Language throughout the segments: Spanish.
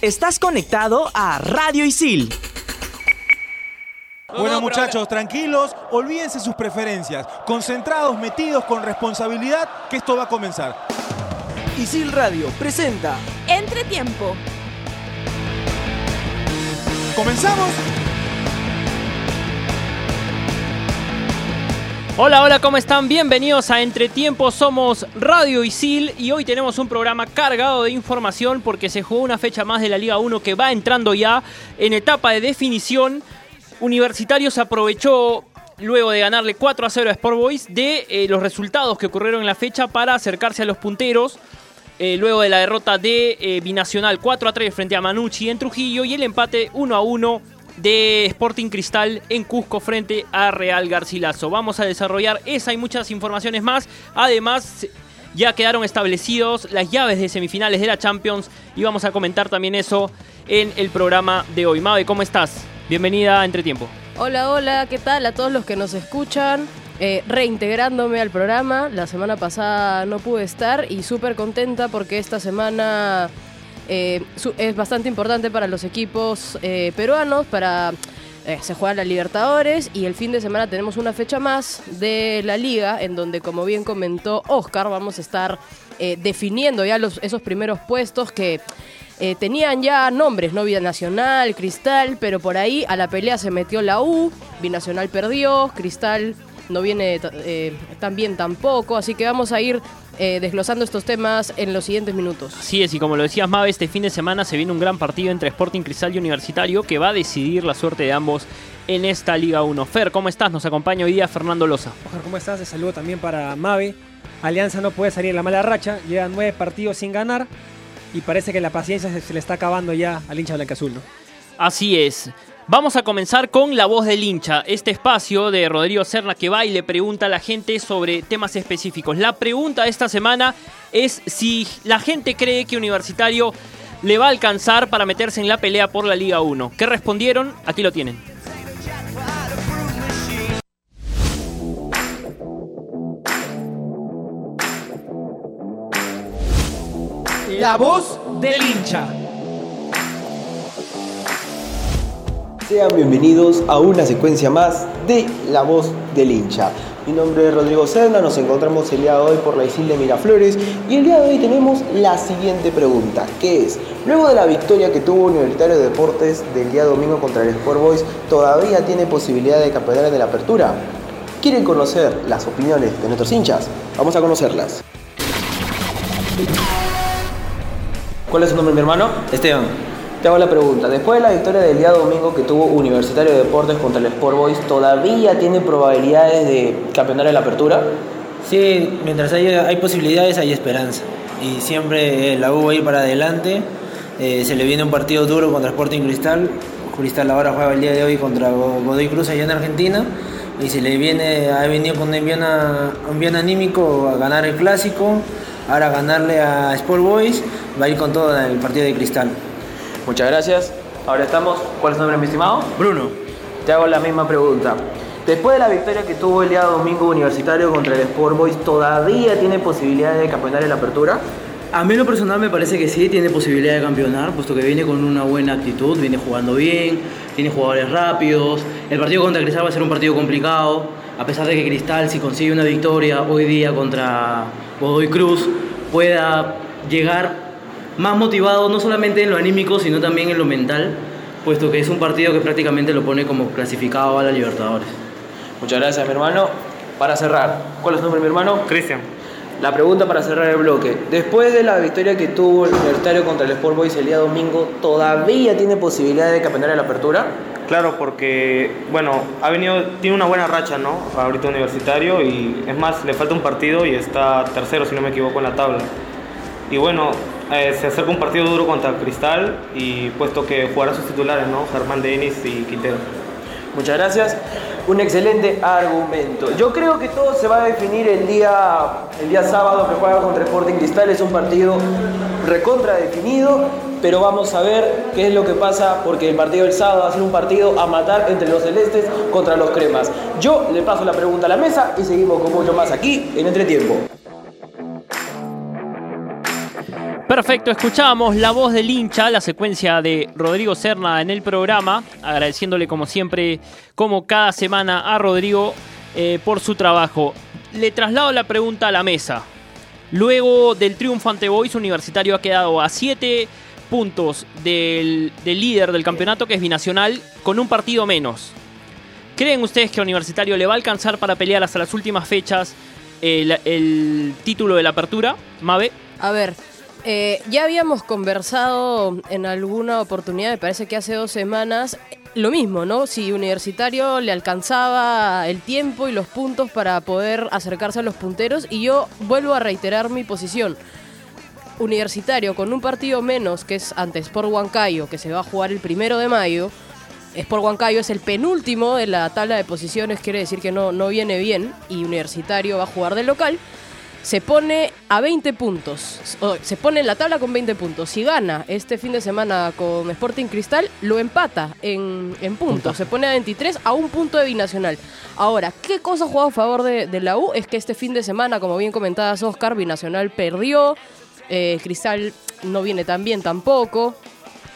Estás conectado a Radio Isil. Bueno muchachos, tranquilos, olvídense sus preferencias, concentrados, metidos con responsabilidad, que esto va a comenzar. Isil Radio presenta Entretiempo. ¿Comenzamos? Hola, hola, ¿cómo están? Bienvenidos a Entretiempo, somos Radio Isil y hoy tenemos un programa cargado de información porque se jugó una fecha más de la Liga 1 que va entrando ya en etapa de definición. Universitarios aprovechó luego de ganarle 4 a 0 a Sport Boys de eh, los resultados que ocurrieron en la fecha para acercarse a los punteros. eh, luego de la derrota de eh, Binacional 4 a 3 frente a Manucci en Trujillo y el empate 1 a 1 de Sporting Cristal en Cusco frente a Real Garcilaso. Vamos a desarrollar esa y muchas informaciones más. Además, ya quedaron establecidos las llaves de semifinales de la Champions y vamos a comentar también eso en el programa de hoy. Mabe, ¿cómo estás? Bienvenida a Entretiempo. Hola, hola, ¿qué tal a todos los que nos escuchan? Eh, reintegrándome al programa, la semana pasada no pude estar y súper contenta porque esta semana eh, es bastante importante para los equipos eh, peruanos, para... eh, se juega la Libertadores y el fin de semana tenemos una fecha más de la liga en donde, como bien comentó Oscar, vamos a estar definiendo ya los, esos primeros puestos que tenían ya nombres, ¿no? Binacional, Cristal, pero por ahí a la pelea se metió la U, Binacional perdió, Cristal no viene ta- tan bien tampoco, así que vamos a ir eh, desglosando estos temas en los siguientes minutos. Así es, y como lo decías Mabe, este fin de semana se viene un gran partido entre Sporting Cristal y Universitario que va a decidir la suerte de ambos en esta Liga 1. Fer, ¿cómo estás? Nos acompaña hoy día Fernando Loza. Oscar, ¿cómo estás? Te saludo también para Mavi. Alianza no puede salir en la mala racha, lleva nueve partidos sin ganar y parece que la paciencia se, se le está acabando ya al hincha blanca-azul, ¿no? Así es. Vamos a comenzar con La Voz del Hincha, este espacio de Rodrigo Serna que va y le pregunta a la gente sobre temas específicos. La pregunta esta semana es si la gente cree que Universitario le va a alcanzar para meterse en la pelea por la Liga 1. ¿Qué respondieron? Aquí lo tienen. La voz del hincha. Sean bienvenidos a una secuencia más de La Voz del Hincha. Mi nombre es Rodrigo Serna, nos encontramos el día de hoy por la Isil de Miraflores y el día de hoy tenemos la siguiente pregunta, que es, luego de la victoria que tuvo Universitario de Deportes del día domingo contra el Sport Boys, ¿todavía tiene posibilidad de campeonar en la apertura? ¿Quieren conocer las opiniones de nuestros hinchas? Vamos a conocerlas. ¿Cuál es su nombre, mi hermano? Esteban, Te hago la pregunta. Después de la victoria del día domingo que tuvo Universitario de Deportes contra el Sport Boys, ¿todavía tiene probabilidades de campeonar en la apertura? sí, mientras hay posibilidades hay esperanza. Y siempre la U va para adelante. Eh, se le viene un partido duro contra Sporting Cristal. Cristal ahora juega el día de hoy contra Go- Godoy Cruz allá en Argentina. Y se le viene, ha venido con un envío, un bien anímico a ganar el clásico. Ahora ganarle a Sport Boys. Va a ir con todo en el partido de Cristal. Muchas gracias. Ahora estamos. ¿Cuál es su nombre, mi estimado? Bruno. Te hago la misma pregunta. Después de la victoria que tuvo el día domingo Universitario contra el Sport Boys, ¿todavía tiene posibilidades de campeonar en la apertura? A mí en lo personal me parece que sí, tiene posibilidad de campeonar, puesto que viene con una buena actitud, viene jugando bien, tiene jugadores rápidos. El partido contra Cristal va a ser un partido complicado, a pesar de que Cristal, si consigue una victoria hoy día contra Godoy Cruz, pueda llegar más motivado, no solamente en lo anímico, sino también en lo mental, puesto que es un partido que prácticamente lo pone como clasificado a la Libertadores. Muchas gracias, mi hermano. Para cerrar, ¿cuál es su nombre, mi hermano? Cristian. La pregunta para cerrar el bloque. Después de la victoria que tuvo el Universitario contra el Sport Boys el día domingo, ¿todavía tiene posibilidad de campeonar en la apertura? Claro, porque, bueno, ha venido, tiene una buena racha, ¿no? Ahorita universitario y es más, le falta un partido y está tercero, si no me equivoco, en la tabla. Y bueno, eh, se acerca un partido duro contra Cristal y puesto que jugará sus titulares, ¿no? Germán Denis y Quintero. Muchas gracias. Un excelente argumento. Yo creo que todo se va a definir el día, el día sábado que juega contra Sporting Cristal. Es un partido recontra definido, pero vamos a ver qué es lo que pasa porque el partido del sábado va a ser un partido a matar entre los celestes contra los cremas. Yo le paso la pregunta a la mesa y seguimos con mucho más aquí en Entretiempo. Perfecto, escuchábamos la voz del hincha, la secuencia de Rodrigo Serna en el programa, agradeciéndole como siempre, como cada semana a Rodrigo eh, por su trabajo. Le traslado la pregunta a la mesa. Luego del triunfo ante Boys, Universitario ha quedado a 7 puntos del, líder del campeonato, que es Binacional, con un partido menos. ¿Creen ustedes que Universitario le va a alcanzar para pelear hasta las últimas fechas el, el título de la apertura? Mabe. A ver, eh, ya habíamos conversado en alguna oportunidad, me parece que hace dos semanas, lo mismo, ¿no? Si Universitario le alcanzaba el tiempo y los puntos para poder acercarse a los punteros, y yo vuelvo a reiterar mi posición. Universitario con un partido menos, que es ante Sport Huancayo, que se va a jugar el primero de mayo. Sport Huancayo es el penúltimo de la tabla de posiciones, quiere decir que no, no viene bien, y Universitario va a jugar del local se pone a 20 puntos. O, se pone en la tabla con 20 puntos. Si gana este fin de semana con Sporting Cristal, lo empata en, en puntos. Se pone a 23 a un punto de binacional. Ahora, ¿qué cosa ha jugado a favor de, de la U? Es que este fin de semana, como bien comentabas, Oscar, binacional perdió. eh, Cristal no viene tan bien tampoco.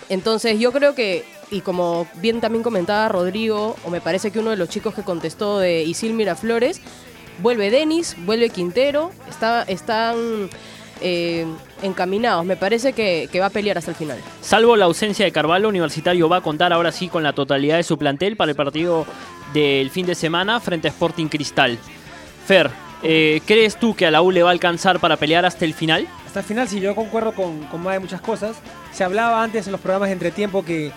Entonces yo creo que, y como bien también comentaba Rodrigo, o me parece que uno de los chicos que contestó de Isil Miraflores, vuelve Denis, vuelve Quintero, está, están eh, encaminados. Me parece que, que va a pelear hasta el final. Salvo la ausencia de Carvalho, Universitario va a contar ahora sí con la totalidad de su plantel para el partido del fin de semana frente a Sporting Cristal. Fer, eh, ¿crees tú que a la U le va a alcanzar para pelear hasta el final? Hasta el final, sí, yo concuerdo con, con más de muchas cosas. Se hablaba antes en los programas de entretiempo que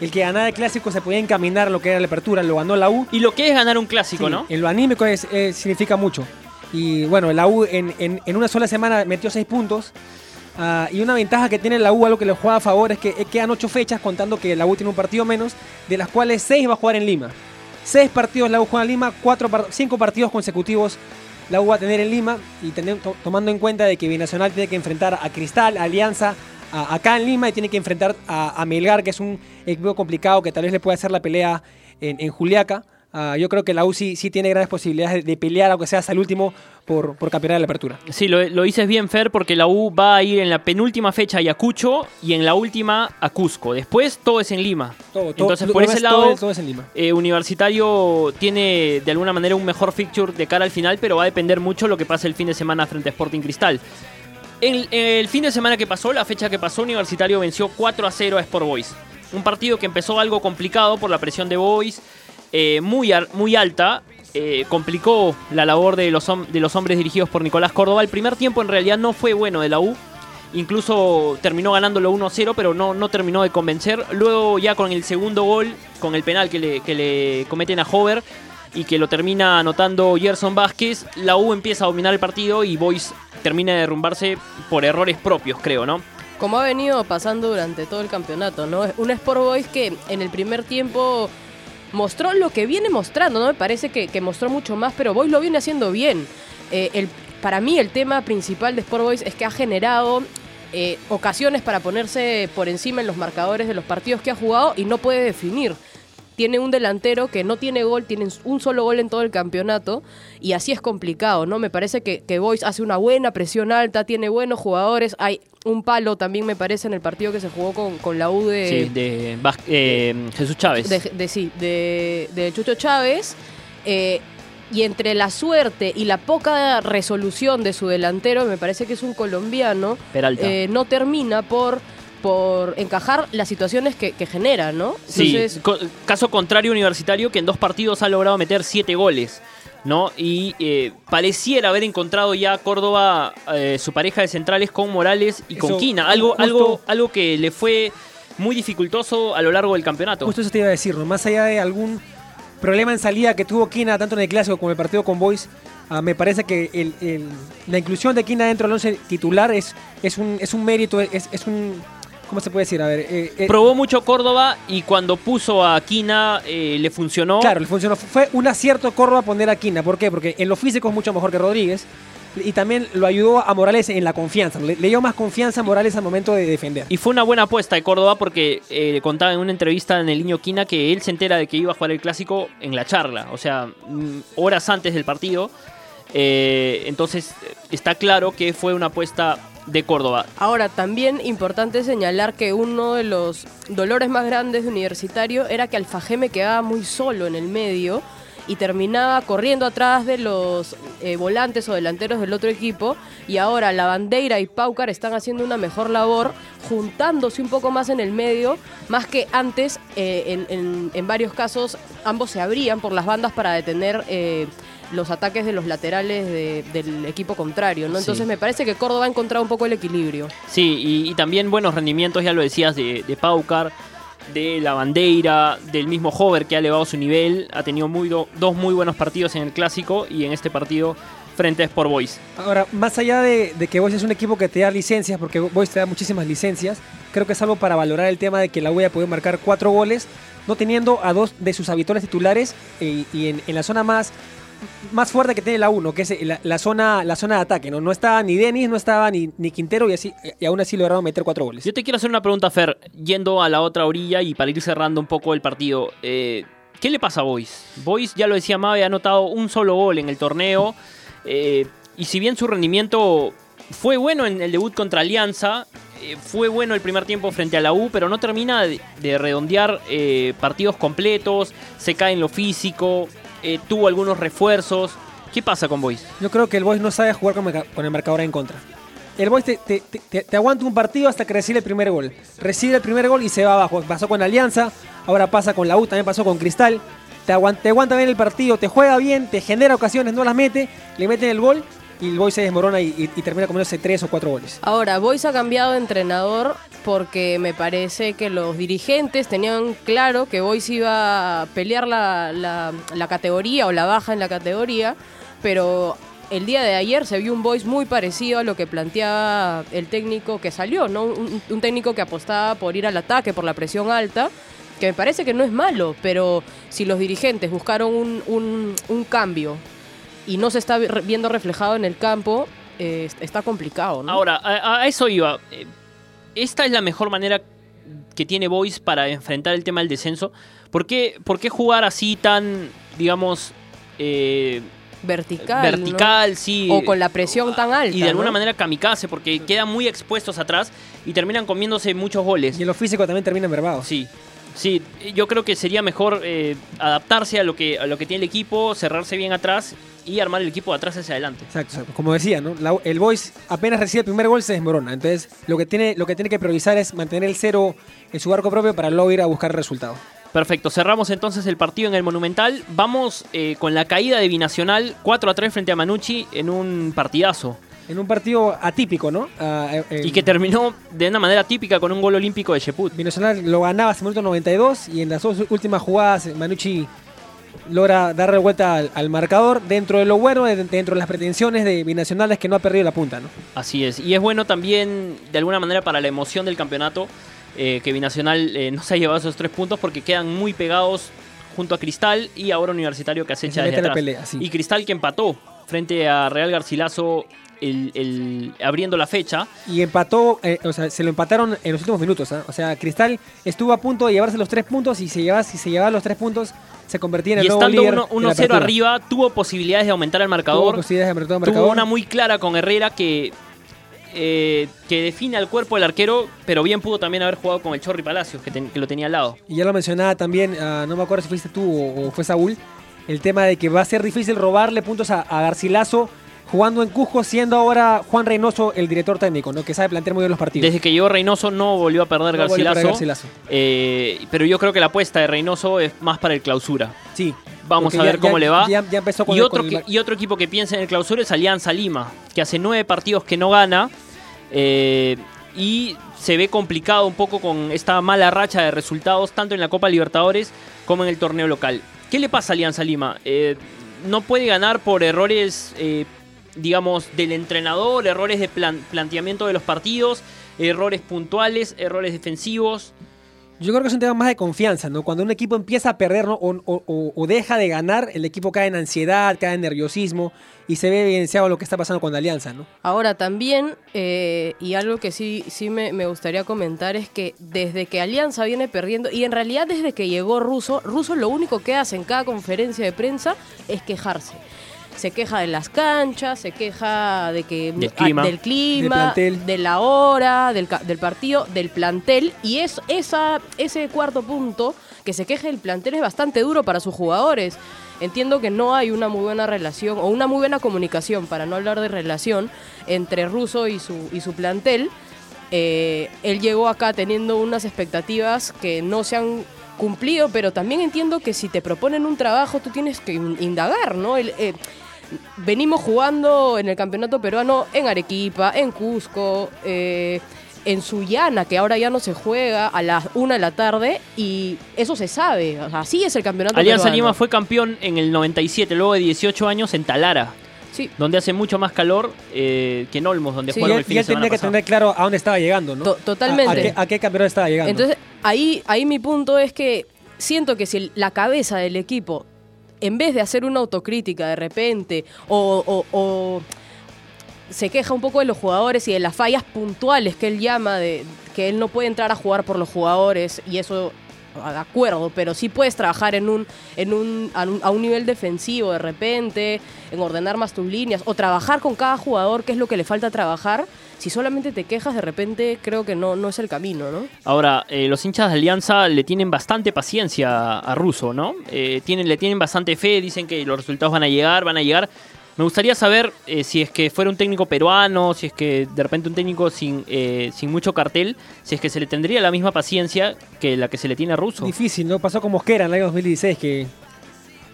el que ganara el clásico se podía encaminar a lo que era la apertura, lo ganó la U. Y lo que es ganar un clásico, Sí, ¿no? En lo anímico es- significa mucho. Y bueno, la U en, en- en una sola semana metió seis puntos. Ah, y una ventaja que tiene la U, algo que le juega a favor, es que eh, quedan ocho fechas, contando que la U tiene un partido menos, de las cuales seis va a jugar en Lima. Seis partidos la U juega en Lima, cuatro cinco partidos consecutivos la U va a tener en Lima. Y tomando en cuenta de que Binacional tiene que enfrentar a Cristal, a Alianza, a- acá en Lima, y tiene que enfrentar a, a Melgar, que es un equipo complicado que tal vez le pueda hacer la pelea en, en Juliaca. Ah, yo creo que la U sí, tiene grandes posibilidades de, de pelear, aunque sea hasta el último, por, por campeonato de la apertura. Sí, lo, lo dices bien, Fer, porque la U va a ir en la penúltima fecha a Ayacucho y en la última a Cusco. Después todo es en Lima. Todo, todo- Entonces, por ese todo lado, es- todo es en Lima. eh, Universitario tiene de alguna manera un mejor fixture de cara al final, pero va a depender mucho lo que pase el fin de semana frente a Sporting Cristal. El, fin de semana que pasó, la fecha que pasó, Universitario venció 4 a 0 a Sport Boys. Un partido que empezó algo complicado por la presión de Boys, eh, muy, muy alta. eh, complicó la labor de los, de los hombres dirigidos por Nicolás Córdoba. El primer tiempo en realidad no fue bueno de la U. Incluso terminó ganándolo 1-0, pero no, no terminó de convencer. Luego ya con el segundo gol, con el penal que le, que le cometen a Hover y que lo termina anotando Gerson Vázquez, la U empieza a dominar el partido y Boys termina de derrumbarse por errores propios, creo, ¿no? Como ha venido pasando durante todo el campeonato, ¿no? Un Sport Boys que en el primer tiempo mostró lo que viene mostrando, ¿no? Me parece que, que mostró mucho más, pero Boys lo viene haciendo bien. Eh, el, para mí el tema principal de Sport Boys es que ha generado eh, ocasiones para ponerse por encima en los marcadores de los partidos que ha jugado y no puede definir. Tiene un delantero que no tiene gol, tiene un solo gol en todo el campeonato y así es complicado, ¿no? Me parece que, que Boys hace una buena presión alta, tiene buenos jugadores, hay un palo también me parece en el partido que se jugó con, con la U de, Sí, de eh, Jesús Chávez. de, de- sí, de, de Chucho Chávez. eh, y entre la suerte y la poca resolución de su delantero, me parece que es un colombiano, Peralta. eh, no termina por, por encajar las situaciones que, que genera, ¿no? Sí, Entonces, co- caso contrario universitario que en dos partidos ha logrado meter siete goles, ¿no? Y eh, pareciera haber encontrado ya Córdoba eh, su pareja de centrales con Morales y con Eso, Quina, algo, justo- algo, algo que le fue muy dificultoso a lo largo del campeonato. Justo eso te iba a decir, ¿no? Más allá de algún problema en salida que tuvo Kina tanto en el clásico como en el partido con Boys, ah, me parece que el- el- la inclusión de Kina dentro del once titular es, es, un, es un mérito, es, es un... ¿Cómo se puede decir? A ver, eh, eh, Probó mucho Córdoba y cuando puso a Quina eh, le funcionó. Claro, le funcionó. Fue un acierto Córdoba poner a Quina. ¿Por qué? Porque en lo físico es mucho mejor que Rodríguez. Y también lo ayudó a Morales en la confianza. Le, le dio más confianza a Morales al momento de defender. Y fue una buena apuesta de Córdoba porque contaba en una entrevista en el Niño Quina que él se entera de que iba a jugar el clásico en la charla, o sea, mm, horas antes del partido. Entonces está claro que fue una apuesta de Córdoba. Ahora, también importante señalar que uno de los dolores más grandes de Universitario era que Alfajeme quedaba muy solo en el medio y terminaba corriendo atrás de los eh, volantes o delanteros del otro equipo y ahora la bandera y Paucar están haciendo una mejor labor juntándose un poco más en el medio, más que antes eh, en, en- varios casos ambos se abrían por las bandas para detener eh, los ataques de los laterales de- del equipo contrario, ¿no? Sí. Entonces me parece que Córdoba ha encontrado un poco el equilibrio. Sí, y, y también buenos rendimientos, ya lo decías, de, de Paucar, de la Bandeira, del mismo Hover que ha elevado su nivel. Ha tenido muy do- dos muy buenos partidos en el clásico y en este partido frente a Sport Boys. Ahora, más allá de, de que Boys es un equipo que te da licencias, porque Boys te da muchísimas licencias, creo que es algo para valorar el tema de que la U haya podido marcar cuatro goles, no teniendo a dos de sus habituales titulares eh, y en, en la zona más, más fuerte que tiene la U, ¿no? que es la, la zona, la zona de ataque. No, no estaba ni Denis, no estaba ni, ni Quintero y, así, y aún así lograron meter cuatro goles. Yo te quiero hacer una pregunta, Fer, yendo a la otra orilla y para ir cerrando un poco el partido. Eh, ¿Qué le pasa a Boys? Boys, ya lo decía Mabe, ha anotado un solo gol en el torneo. eh, y si bien su rendimiento fue bueno en el debut contra Alianza, eh, fue bueno el primer tiempo frente a la U, pero no termina de, de redondear eh, partidos completos, se cae en lo físico, eh, tuvo algunos refuerzos. ¿Qué pasa con Boys? Yo creo que el Boys no sabe jugar con, el marcador en contra. El Boys te aguanta un partido hasta que recibe el primer gol. Recibe el primer gol y se va abajo. Pasó con Alianza, ahora pasa con la U, también pasó con Cristal. Te aguanta, te aguanta bien el partido, te juega bien, te genera ocasiones, no las mete, le meten el gol y el Boys se desmorona y, termina comiéndose tres o cuatro goles. Ahora, Boys ha cambiado de entrenador porque me parece que los dirigentes tenían claro que Boys iba a pelear la, categoría o la baja en la categoría, pero el día de ayer se vio un Boys muy parecido a lo que planteaba el técnico que salió, ¿no? Un, técnico que apostaba por ir al ataque, por la presión alta, que me parece que no es malo, pero si los dirigentes buscaron un cambio y no se está vi- viendo reflejado en el campo, eh, está complicado, ¿no? Ahora, a, a eso iba. Eh, Esta es la mejor manera que tiene Boys para enfrentar el tema del descenso. ¿Por qué, por qué jugar así tan, digamos, eh, vertical. vertical, ¿no? sí? O con la presión tan alta. y de alguna ¿no? manera kamikaze, porque quedan muy expuestos atrás y terminan comiéndose muchos goles. Y en lo físico también termina envergado. Sí, sí, yo creo que sería mejor eh, adaptarse a lo, que, a lo que tiene el equipo, cerrarse bien atrás y armar el equipo de atrás hacia adelante. Exacto, exacto. como decía, ¿no? La- el Boys apenas recibe el primer gol se desmorona. Entonces, lo que tiene, lo que tiene que priorizar es mantener el cero en su arco propio para luego ir a buscar el resultado. Perfecto, cerramos entonces el partido en el Monumental. Vamos eh, con la caída de Binacional 4 a 3 frente a Manucci en un partidazo. En un partido atípico, ¿no? Ah, eh, Y que terminó de una manera típica con un gol olímpico de Sheput. Binacional lo ganaba hasta el minuto 92 y en las dos últimas jugadas Manucci logra darle vuelta al, al marcador dentro de lo bueno, de- dentro de las pretensiones de Binacional es que no ha perdido la punta, ¿no? Así es. Y es bueno también, de alguna manera, para la emoción del campeonato, eh, que Binacional eh, no se ha llevado esos tres puntos porque quedan muy pegados junto a Cristal y ahora Universitario que acecha se desde atrás. pelea, sí. Y Cristal que empató frente a Real Garcilaso el, el- abriendo la fecha. Y empató, eh, o sea, se lo empataron en los últimos minutos. ¿ah? O sea, Cristal estuvo a punto de llevarse los tres puntos y llevaba, si se llevaba los tres puntos se convertía en el Y nuevo estando líder uno- de la 1-0 apertura. arriba, tuvo posibilidades de aumentar el Tuvo marcador. posibilidades de aumentar el Tuvo marcador. una muy clara con Herrera que, eh, que define al cuerpo del arquero, pero bien pudo también haber jugado con el Chorri Palacios, que, ten- que lo tenía al lado. Y ya lo mencionaba también, ah, no me acuerdo si fuiste tú o, o fue Saúl, el tema de que va a ser difícil robarle puntos a, a Garcilaso jugando en Cusco, siendo ahora Juan Reynoso el director técnico, ¿no? que sabe plantear muy bien los partidos. Desde que llegó Reynoso no volvió a perder No a Garcilaso. perder Garcilaso. Eh, pero yo creo que la apuesta de Reynoso es más para el clausura. Sí. Vamos a ver ya- cómo ya- le va. Ya, empezó con y, el- otro con el que- mar- y otro equipo que piensa en el clausura es Alianza Lima, que hace nueve partidos que no gana. eh, y se ve complicado un poco con esta mala racha de resultados, tanto en la Copa Libertadores como en el torneo local. ¿Qué le pasa a Alianza Lima? Eh, no puede ganar por errores, eh, digamos, del entrenador, errores de plan- planteamiento de los partidos, errores puntuales, errores defensivos. Yo creo que es un tema más de confianza, ¿no? Cuando un equipo empieza a perder ¿no? o, o- o- o deja de ganar, el equipo cae en ansiedad, cae en nerviosismo y se ve evidenciado lo que está pasando con Alianza, ¿no? Ahora también, eh, y algo que sí, sí me, me gustaría comentar es que desde que Alianza viene perdiendo, y en realidad desde que llegó Russo, Russo lo único que hace en cada conferencia de prensa es quejarse. Se queja de las canchas, se queja de que Del ah, clima. del clima, Del de la hora, del, del partido, del plantel. Y es, esa, ese cuarto punto, que se queje del plantel, es bastante duro para sus jugadores. Entiendo que no hay una muy buena relación o una muy buena comunicación, para no hablar de relación, entre Russo y su, y su plantel. Eh, él llegó acá teniendo unas expectativas que no se han cumplido, pero también entiendo que si te proponen un trabajo, tú tienes que in- indagar, ¿no? El, eh, venimos jugando en el campeonato peruano en Arequipa, en Cusco, eh, en Sullana, que ahora ya no se juega a las una de la tarde, y eso se sabe. O sea, así es el campeonato Alianza peruano. Lima fue campeón en el 97, luego de 18 años en Talara, Sí, donde hace mucho más calor eh, que en Olmos, donde Sí, Y jugaron él, el fin y de él semana tenía que pasado. tener claro a dónde estaba llegando, ¿no? To- totalmente. A, a qué, a qué campeonato estaba llegando. Entonces, ahí, ahí mi punto es que siento que si el- la cabeza del equipo, en vez de hacer una autocrítica de repente, o, o- o se queja un poco de los jugadores y de las fallas puntuales que él llama, de que él no puede entrar a jugar por los jugadores, y eso de acuerdo, pero sí puedes trabajar en un, en un, a, un, nivel defensivo de repente, en ordenar más tus líneas, o trabajar con cada jugador, que es lo que le falta trabajar. Si solamente te quejas, de repente creo que no, no es el camino, ¿no? Ahora, eh, los hinchas de Alianza le tienen bastante paciencia a Russo, ¿no? Eh, tienen, le tienen bastante fe, dicen que los resultados van a llegar, van a llegar. Me gustaría saber eh, si es que fuera un técnico peruano, si es que de repente un técnico sin, eh, sin mucho cartel, si es que se le tendría la misma paciencia que la que se le tiene a Russo. Difícil, ¿no? Pasó con Mosquera en el año 2016, que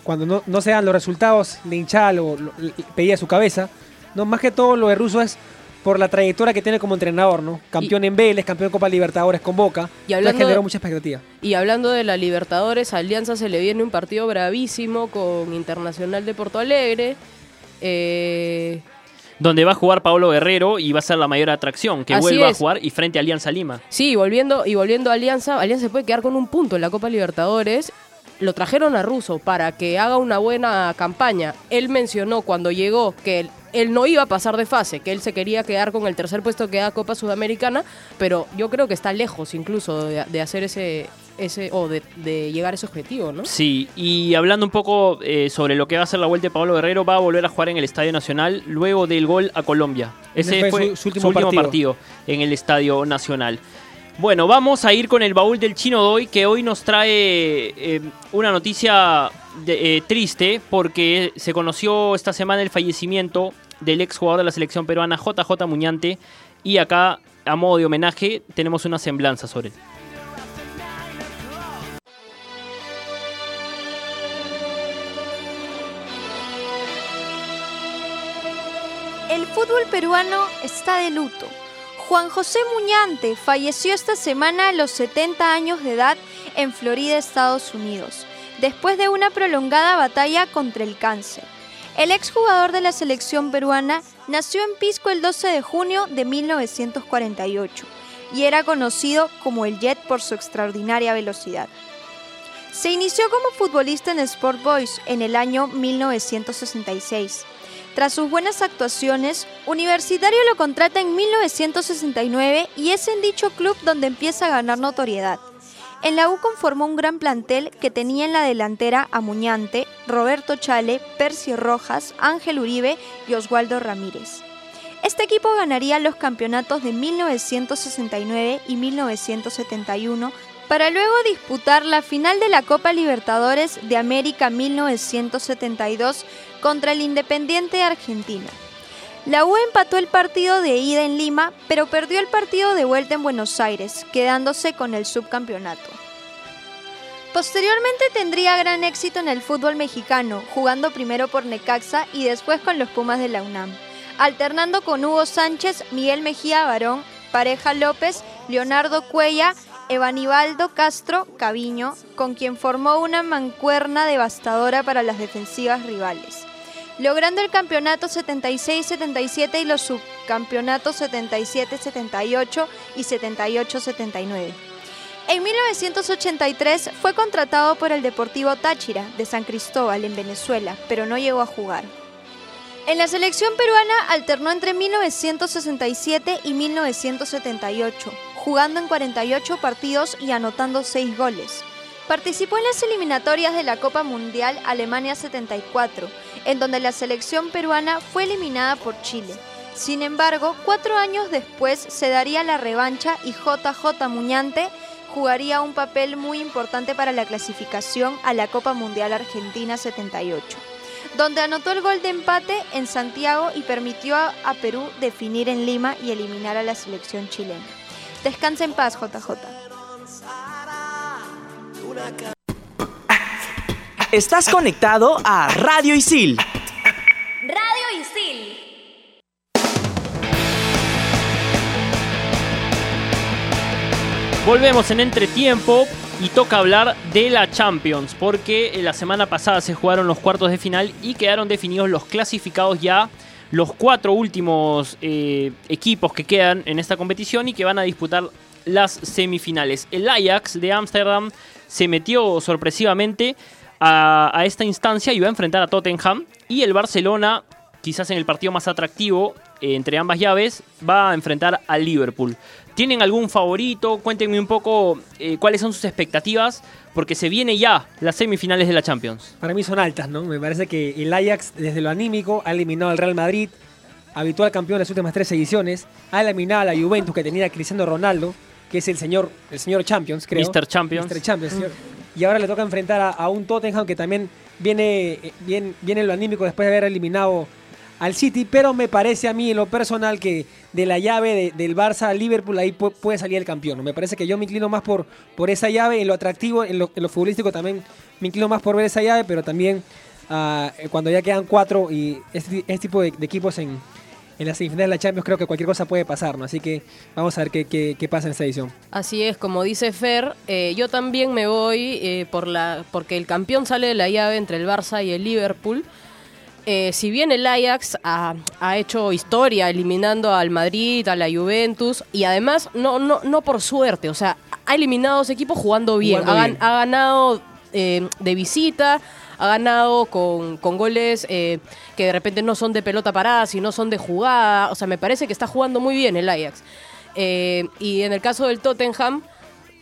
cuando no, no se dan los resultados, le hinchaba, lo, lo- le pedía su cabeza. No, más que todo lo de Russo es por la trayectoria que tiene como entrenador, ¿no? Campeón en Vélez, campeón de Copa Libertadores con Boca. Y hablando generó de- mucha expectativa. Y hablando de la Libertadores, a Alianza se le viene un partido bravísimo con Internacional de Porto Alegre. Eh, Donde va a jugar Pablo Guerrero y va a ser la mayor atracción, que Así vuelva a jugar y frente a Alianza Lima. sí, volviendo, y volviendo a Alianza, Alianza se puede quedar con un punto en la Copa Libertadores. Lo trajeron a Russo para que haga una buena campaña. Él mencionó cuando llegó que él, él no iba a pasar de fase, que él se quería quedar con el tercer puesto que da Copa Sudamericana, pero yo creo que está lejos incluso de, de hacer ese, ese o de, de llegar a ese objetivo, ¿no? Sí, y hablando un poco eh, sobre lo que va a ser la vuelta de Pablo Guerrero, va a volver a jugar en el Estadio Nacional luego del gol a Colombia. Ese fue, fue su- su, su último, partido. en el Estadio Nacional. Bueno, vamos a ir con el baúl del Chino Doy, que hoy nos trae eh, una noticia de- eh, triste, porque se conoció esta semana el fallecimiento del exjugador de la selección peruana, JJ Muñante, y acá, a modo de homenaje, tenemos una semblanza sobre él. Fútbol peruano está de luto. Juan José Muñante falleció esta semana a los 70 años de edad en Florida, Estados Unidos, después de una prolongada batalla contra el cáncer. El exjugador de la selección peruana nació en Pisco el 12 de junio de 1948 y era conocido como el Jet por su extraordinaria velocidad. Se inició como futbolista en Sport Boys en el año 1966. Tras sus buenas actuaciones, Universitario lo contrata en 1969 y es en dicho club donde empieza a ganar notoriedad. En la U conformó un gran plantel que tenía en la delantera a Muñante, Roberto Chale, Percy Rojas, Ángel Uribe y Oswaldo Ramírez. Este equipo ganaría los campeonatos de 1969 y 1971 para luego disputar la final de la Copa Libertadores de América 1972 contra el Independiente de Argentina. La U empató el partido de ida en Lima, pero perdió el partido de vuelta en Buenos Aires, quedándose con el subcampeonato. Posteriormente tendría gran éxito en el fútbol mexicano, jugando primero por Necaxa y después con los Pumas de la UNAM, alternando con Hugo Sánchez, Miguel Mejía Barón, Pareja López, Leonardo Cuella, Evanibaldo Castro Caviño, con quien formó una mancuerna devastadora para las defensivas rivales, logrando el campeonato 76-77 y los subcampeonatos 77-78 y 78-79. En 1983 fue contratado por el Deportivo Táchira de San Cristóbal en Venezuela, pero no llegó a jugar. En la selección peruana alternó entre 1967 y 1978, jugando en 48 partidos y anotando 6 goles. Participó en las eliminatorias de la Copa Mundial Alemania 74, en donde la selección peruana fue eliminada por Chile. Sin embargo, cuatro años después se daría la revancha y JJ Muñante jugaría un papel muy importante para la clasificación a la Copa Mundial Argentina 78, donde anotó el gol de empate en Santiago y permitió a, Perú definir en Lima y eliminar a la selección chilena. Descansa en paz, JJ. Estás conectado a Radio Isil. Radio Isil. Volvemos en entretiempo y toca hablar de la Champions, porque la semana pasada se jugaron los cuartos de final y quedaron definidos los clasificados ya, los cuatro últimos eh, equipos que quedan en esta competición y que van a disputar las semifinales. El Ajax de Ámsterdam se metió sorpresivamente a, esta instancia y va a enfrentar a Tottenham y el Barcelona, quizás en el partido más atractivo eh, entre ambas llaves, va a enfrentar al Liverpool. ¿Tienen algún favorito? Cuéntenme un poco eh, cuáles son sus expectativas, porque se viene ya las semifinales de la Champions. Para mí son altas, ¿no? Me parece que el Ajax, desde lo anímico, ha eliminado al Real Madrid, habitual campeón de las últimas tres ediciones, ha eliminado a la Juventus que tenía Cristiano Ronaldo, que es el señor, el señor Champions, creo. Mr. Champions. Mr. Champions, señor. Y ahora le toca enfrentar a, a un Tottenham que también viene, eh, bien, viene en lo anímico después de haber eliminado al City, pero me parece a mí en lo personal que de la llave de- del Barça al Liverpool ahí pu- puede salir el campeón. Me parece que yo me inclino más por, por esa llave, en lo atractivo, en lo, en lo futbolístico también me inclino más por ver esa llave, pero también ah, eh, cuando ya quedan cuatro y este, este tipo de, de equipos en, en las semifinales de la Champions creo que cualquier cosa puede pasar, ¿no? Así que vamos a ver qué, qué- qué pasa en esta edición. Así es, como dice Fer, eh, yo también me voy eh, por la, porque el campeón sale de la llave entre el Barça y el Liverpool. Eh, si bien el Ajax ha, ha hecho historia eliminando al Madrid, a la Juventus, y además no, no, no por suerte, o sea, ha eliminado a dos equipos jugando bien. Jugando ha, gan- bien. ha ganado eh, de visita, ha ganado con, con goles eh, que de repente no son de pelota parada, sino son de jugada. O sea, me parece que está jugando muy bien el Ajax. Eh, y en el caso del Tottenham,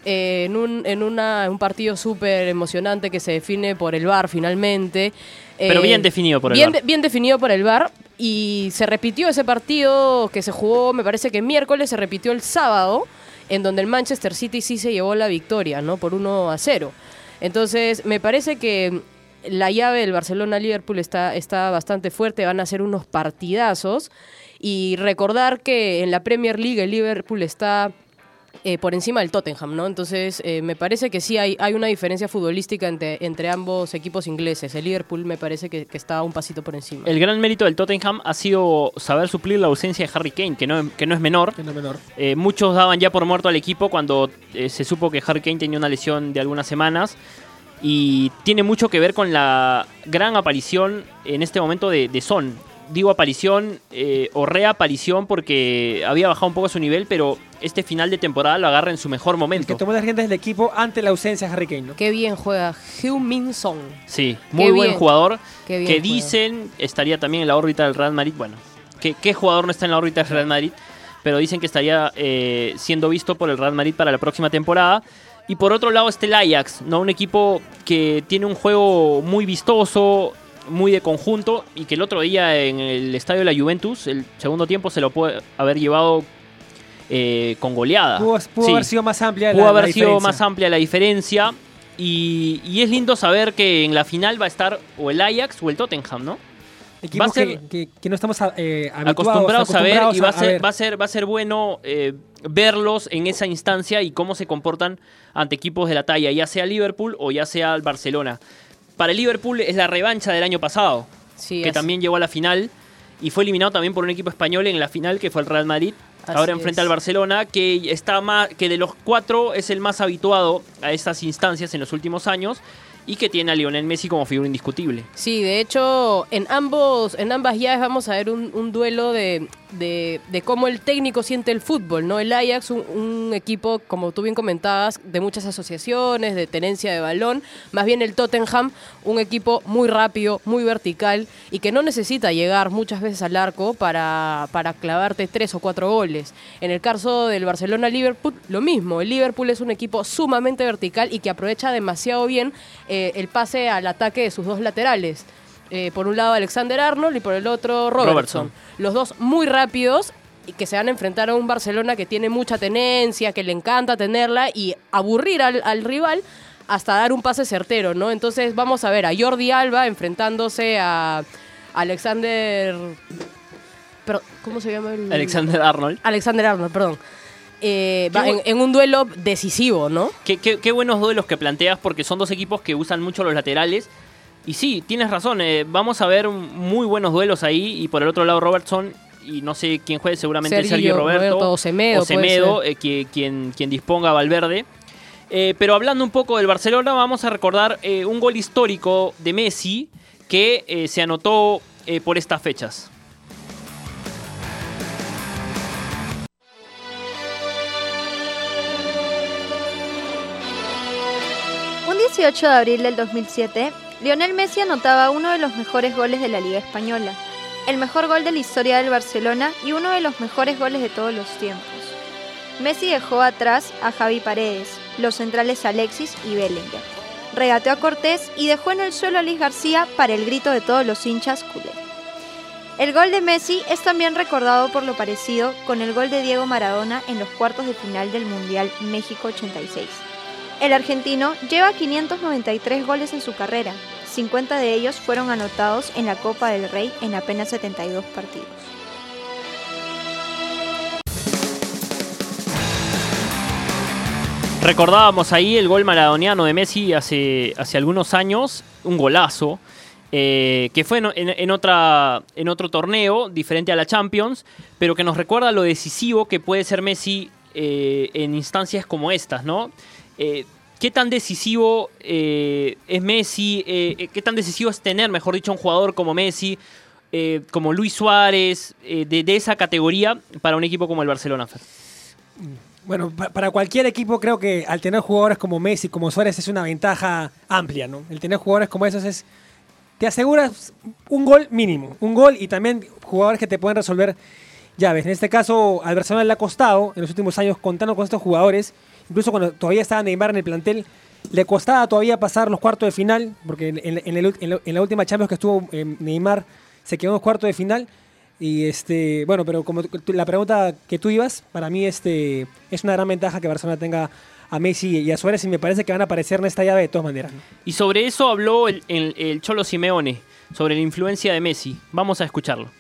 eh, en, un, en una- un partido súper emocionante que se define por el VAR finalmente. Pero bien definido por el bien VAR. bien definido por el VAR. Y se repitió ese partido que se jugó, me parece que miércoles, se repitió el sábado, en donde el Manchester City sí se llevó la victoria, ¿no? Por 1 a 0. Entonces, me parece que la llave del Barcelona-Liverpool está, está bastante fuerte, van a ser unos partidazos. Y recordar que en la Premier League el Liverpool está eh, por encima del Tottenham, ¿no? Entonces, eh, me parece que sí hay, hay una diferencia futbolística entre, entre ambos equipos ingleses. El Liverpool me parece que, que está un pasito por encima. El gran mérito del Tottenham ha sido saber suplir la ausencia de Harry Kane, que no, que no es menor. Que no es menor. Eh, muchos daban ya por muerto al equipo cuando eh, se supo que Harry Kane tenía una lesión de algunas semanas. Y tiene mucho que ver con la gran aparición en este momento de, de Son. Digo aparición eh, o reaparición porque había bajado un poco su nivel, pero este final de temporada lo agarra en su mejor Que momento. tomó las riendas del equipo ante la ausencia de Harry Kane, ¿no? Qué bien juega Heung-Min Son. Sí, muy buen bien. jugador. Qué bien que juega. dicen estaría también en la órbita del Real Madrid. Bueno, ¿qué, qué jugador no está en la órbita del Real Madrid? Pero dicen que estaría eh, siendo visto por el Real Madrid para la próxima temporada. Y por otro lado está el Ajax, ¿no? un equipo que tiene un juego muy vistoso, muy de conjunto, y que el otro día en el estadio de la Juventus, el segundo tiempo se lo puede haber llevado eh, con goleada. Pudo, pudo Sí. haber sido más amplia Pudo la, haber la sido diferencia. más amplia la diferencia. Y, y es lindo saber que en la final va a estar o el Ajax o el Tottenham, ¿no? Equipos va a ser- que, que- que no estamos eh, acostumbrados a ver y va a ser, ver. va a ser, va a ser bueno eh, verlos en esa instancia y cómo se comportan ante equipos de la talla, ya sea Liverpool o ya sea el Barcelona. Para el Liverpool es la revancha del año pasado, Sí, que también llegó a la final y fue eliminado también por un equipo español en la final que fue el Real Madrid. Así Ahora enfrenta es. al Barcelona, que está más, que de los cuatro es el más habituado a estas instancias en los últimos años y que tiene a Lionel Messi como figura indiscutible. Sí, de hecho, en ambos, en ambas llaves vamos a ver un, un duelo de de, cómo el técnico siente el fútbol, ¿no? El Ajax, un, un equipo, como tú bien comentabas, de muchas asociaciones, de tenencia de balón, más bien el Tottenham, un equipo muy rápido, muy vertical y que no necesita llegar muchas veces al arco para, para clavarte tres o cuatro goles. En el caso del Barcelona-Liverpool, lo mismo. El Liverpool es un equipo sumamente vertical y que aprovecha demasiado bien eh, el pase al ataque de sus dos laterales. Eh, por un lado Alexander Arnold y por el otro Robertson. Robertson. Los dos muy rápidos y que se van a enfrentar a un Barcelona que tiene mucha tenencia, que le encanta tenerla y aburrir al, al rival hasta dar un pase certero, ¿no? Entonces vamos a ver a Jordi Alba enfrentándose a Alexander... Pero, ¿Cómo se llama el...? Alexander Arnold. Alexander Arnold, perdón. Eh, va en un duelo decisivo, ¿no? Qué, qué- qué buenos duelos que planteas porque son dos equipos que usan mucho los laterales. Y sí, tienes razón, eh, vamos a ver muy buenos duelos ahí. Y por el otro lado Robertson, y no sé quién juegue, seguramente Sergio Sergio, Roberto. Roberto o Semedo, o Semedo, eh, que- quien, quien disponga a Valverde. Eh, pero hablando un poco del Barcelona, vamos a recordar eh, un gol histórico de Messi que eh, se anotó eh, por estas fechas. Un 18 de abril del 2007, Lionel Messi anotaba uno de los mejores goles de la Liga Española, el mejor gol de la historia del Barcelona y uno de los mejores goles de todos los tiempos. Messi dejó atrás a Javi Paredes, los centrales Alexis y Bellinger. Regateó a Cortés y dejó en el suelo a Luis García para el grito de todos los hinchas culé. El gol de Messi es también recordado por lo parecido con el gol de Diego Maradona en los cuartos de final del Mundial México 86. El argentino lleva 593 goles en su carrera, 50 de ellos fueron anotados en la Copa del Rey en apenas 72 partidos. Recordábamos ahí el gol maradoniano de Messi hace, hace algunos años, un golazo, eh, que fue en, en- otra, en otro torneo, diferente a la Champions, pero que nos recuerda lo decisivo que puede ser Messi eh, en instancias como estas, ¿no? Eh, ¿Qué tan decisivo eh, es Messi? Eh, ¿Qué tan decisivo es tener, mejor dicho, un jugador como Messi, como Luis Suárez, de, esa categoría para un equipo como el Barcelona? Bueno, pa- para cualquier equipo creo que al tener jugadores como Messi, como Suárez, es una ventaja amplia, ¿no? El tener jugadores como esos es... Te aseguras un gol mínimo, un gol y también jugadores que te pueden resolver llaves. En este caso, al Barcelona le ha costado en los últimos años contando con estos jugadores, incluso cuando todavía estaba Neymar en el plantel, le costaba todavía pasar los cuartos de final, porque en, en- el- en la- en la última Champions que estuvo eh, Neymar se quedó en los cuartos de final. Y este, bueno, pero como la pregunta que tú ibas, para mí este, es una gran ventaja que Barcelona tenga a Messi y a Suárez y me parece que van a aparecer en esta llave de todas maneras. Y sobre eso habló el, el- el Cholo Simeone, sobre la influencia de Messi. Vamos a escucharlo.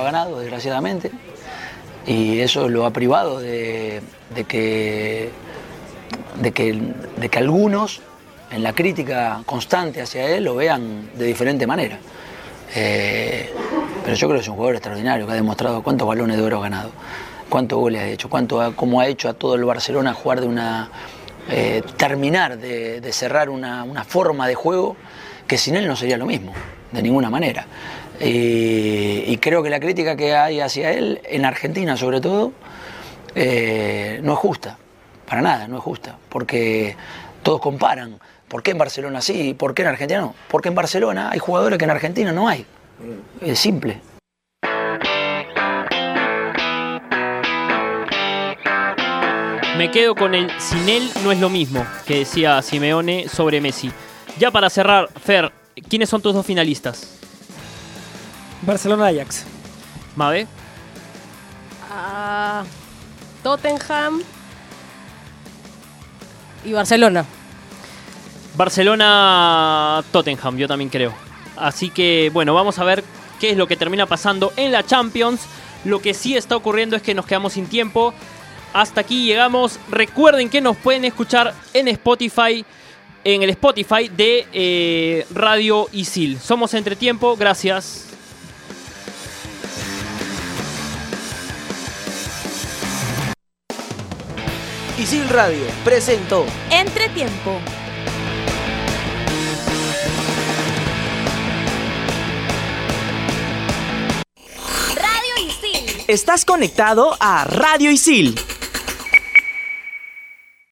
Ha ganado, desgraciadamente, y eso lo ha privado de, de que, de, que, de que algunos en la crítica constante hacia él lo vean de diferente manera. Eh, pero yo creo que es un jugador extraordinario que ha demostrado cuántos balones de oro ha ganado, cuántos goles ha hecho, cuánto ha- cómo ha hecho a todo el Barcelona jugar de una. eh, terminar de, de cerrar una, una forma de juego que sin él no sería lo mismo, de ninguna manera. Y, y creo que la crítica que hay hacia él, en Argentina sobre todo, eh, no es justa, para nada, no es justa, porque todos comparan. ¿Por qué en Barcelona sí? ¿Por qué en Argentina no? Porque en Barcelona hay jugadores que en Argentina no hay. Es simple. Me quedo con el sin él no es lo mismo que decía Simeone sobre Messi. Ya para cerrar, Fer, ¿quiénes son tus dos finalistas? Barcelona-Ajax. Mabe. Ah, Tottenham y Barcelona. Barcelona-Tottenham, yo también creo. Así que, bueno, vamos a ver qué es lo que termina pasando en la Champions. Lo que sí está ocurriendo es que nos quedamos sin tiempo. Hasta aquí llegamos. Recuerden que nos pueden escuchar en Spotify, en el Spotify de eh, Radio Isil. Somos Entretiempo, gracias. Isil Radio presentó Entretiempo. Radio Isil. Estás conectado a Radio Isil.